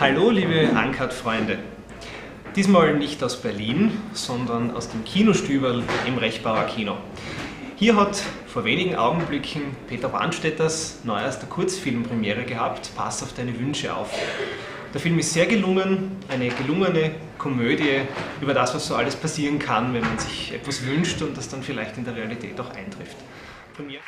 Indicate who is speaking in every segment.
Speaker 1: Hallo, liebe Ankert-Freunde. Diesmal nicht aus Berlin, sondern aus dem Kinostüberl im Rechbauer Kino. Hier hat vor wenigen Augenblicken Peter Brandstätters neuerster Kurzfilm Premiere gehabt, Pass auf deine Wünsche auf. Der Film ist sehr gelungen, eine gelungene Komödie über das, was so alles passieren kann, wenn man sich etwas wünscht und das dann vielleicht in der Realität auch eintrifft. Premiere.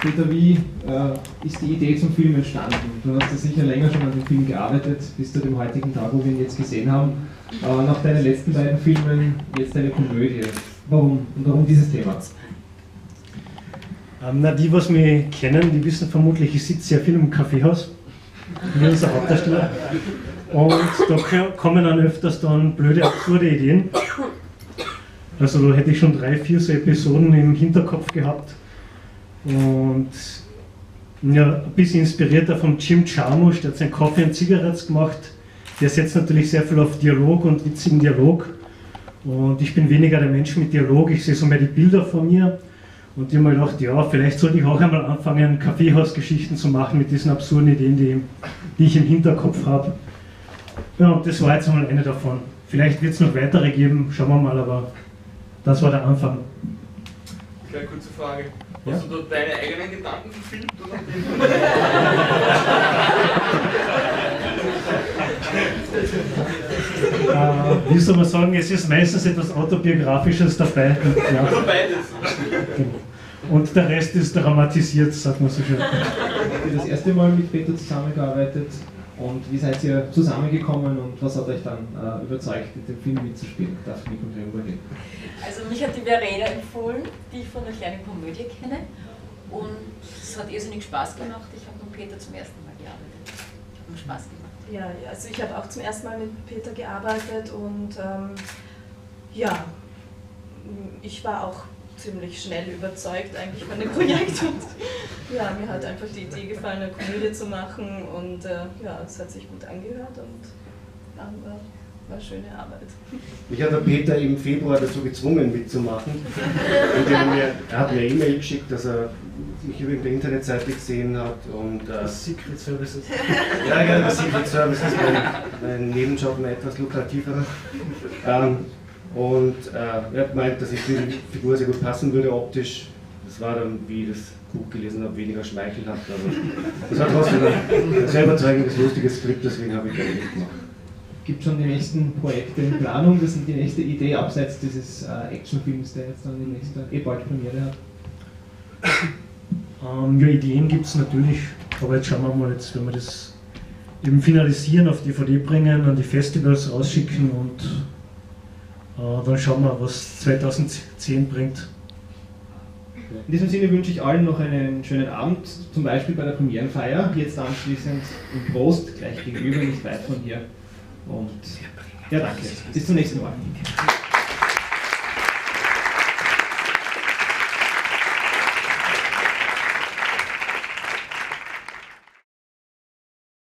Speaker 2: Peter, wie äh, ist die Idee zum Film entstanden? Du hast ja sicher länger schon an dem Film gearbeitet, bis zu dem heutigen Tag, wo wir ihn jetzt gesehen haben. Äh, nach deinen letzten beiden Filmen jetzt eine Komödie. Warum? Und warum dieses Thema?
Speaker 3: Ähm, na, die, was mich kennen, die wissen vermutlich, ich sitze sehr viel im Kaffeehaus. Ich bin unser Hauptdarsteller. Und da kommen dann öfters dann blöde, absurde Ideen. Also da hätte ich schon drei, vier so Episoden im Hinterkopf gehabt. Und ja, ein bisschen inspirierter vom Jim Jarmusch, der hat sein Coffee and Cigarettes gemacht. Der setzt natürlich sehr viel auf Dialog und witzigen Dialog. Und ich bin weniger der Mensch mit Dialog, ich sehe so mehr die Bilder von mir. Und ich habe mir gedacht, ja, vielleicht sollte ich auch einmal anfangen, Kaffeehausgeschichten zu machen mit diesen absurden Ideen, die, die ich im Hinterkopf habe. Ja, und das war jetzt einmal eine davon. Vielleicht wird es noch weitere geben, schauen wir mal, aber das war der Anfang.
Speaker 4: Kleine kurze Frage. Hast ja? du da deine eigenen Gedanken gefilmt? Oder?
Speaker 3: äh, wie soll man sagen, es ist meistens etwas Autobiografisches dabei.
Speaker 4: Ja. Nur beides.
Speaker 3: Und der Rest ist dramatisiert, sagt man so schön.
Speaker 2: Habt ihr das erste Mal mit Peter zusammengearbeitet? Und wie seid ihr zusammengekommen und was hat euch dann äh, überzeugt, mit dem Film mitzuspielen? Darf ich mich übergehen?
Speaker 5: Also mich hat die Verena empfohlen, die ich von der kleinen Komödie kenne. Und es hat irrsinnig Spaß gemacht. Ich habe mit Peter zum ersten Mal gearbeitet. Hat mir Spaß gemacht.
Speaker 6: Ja, also ich habe auch zum ersten Mal mit Peter gearbeitet und ähm, ja, ich war auch ziemlich schnell überzeugt eigentlich von dem Projekt und ja, mir hat einfach die Idee gefallen, eine Komödie zu machen und äh, ja, es hat sich gut angehört und ja, war, war schöne Arbeit.
Speaker 7: Mich hat der Peter im Februar dazu gezwungen mitzumachen. mir, er hat mir eine E-Mail geschickt, dass er mich über die Internetseite gesehen hat und äh,
Speaker 3: Secret Services.
Speaker 7: Ja, ja, Secret Services, mein, mein Nebenjob, ein etwas lukrativerer. Ähm, und äh, er hat gemeint, dass ich für die Figur sehr gut passen würde optisch. Das war dann, wie ich das Buch gelesen habe, weniger schmeichelhaft. Aber das war trotzdem ein sehr überzeugendes, lustiges Skript, deswegen habe ich gerne mitgemacht.
Speaker 2: Gibt schon die nächsten Projekte in Planung? Das ist die nächste Idee abseits dieses äh, Actionfilms, der jetzt dann die nächste eh bald Premiere hat.
Speaker 3: Ähm, ja, Ideen gibt es natürlich, aber jetzt schauen wir mal, jetzt, wenn wir das eben finalisieren, auf DVD bringen, an die Festivals rausschicken und äh, dann schauen wir, was 2010 bringt.
Speaker 2: In diesem Sinne wünsche ich allen noch einen schönen Abend, zum Beispiel bei der Premierenfeier, jetzt anschließend im Prost, gleich gegenüber, nicht weit von hier. Und ja, danke. Bis zum nächsten Mal.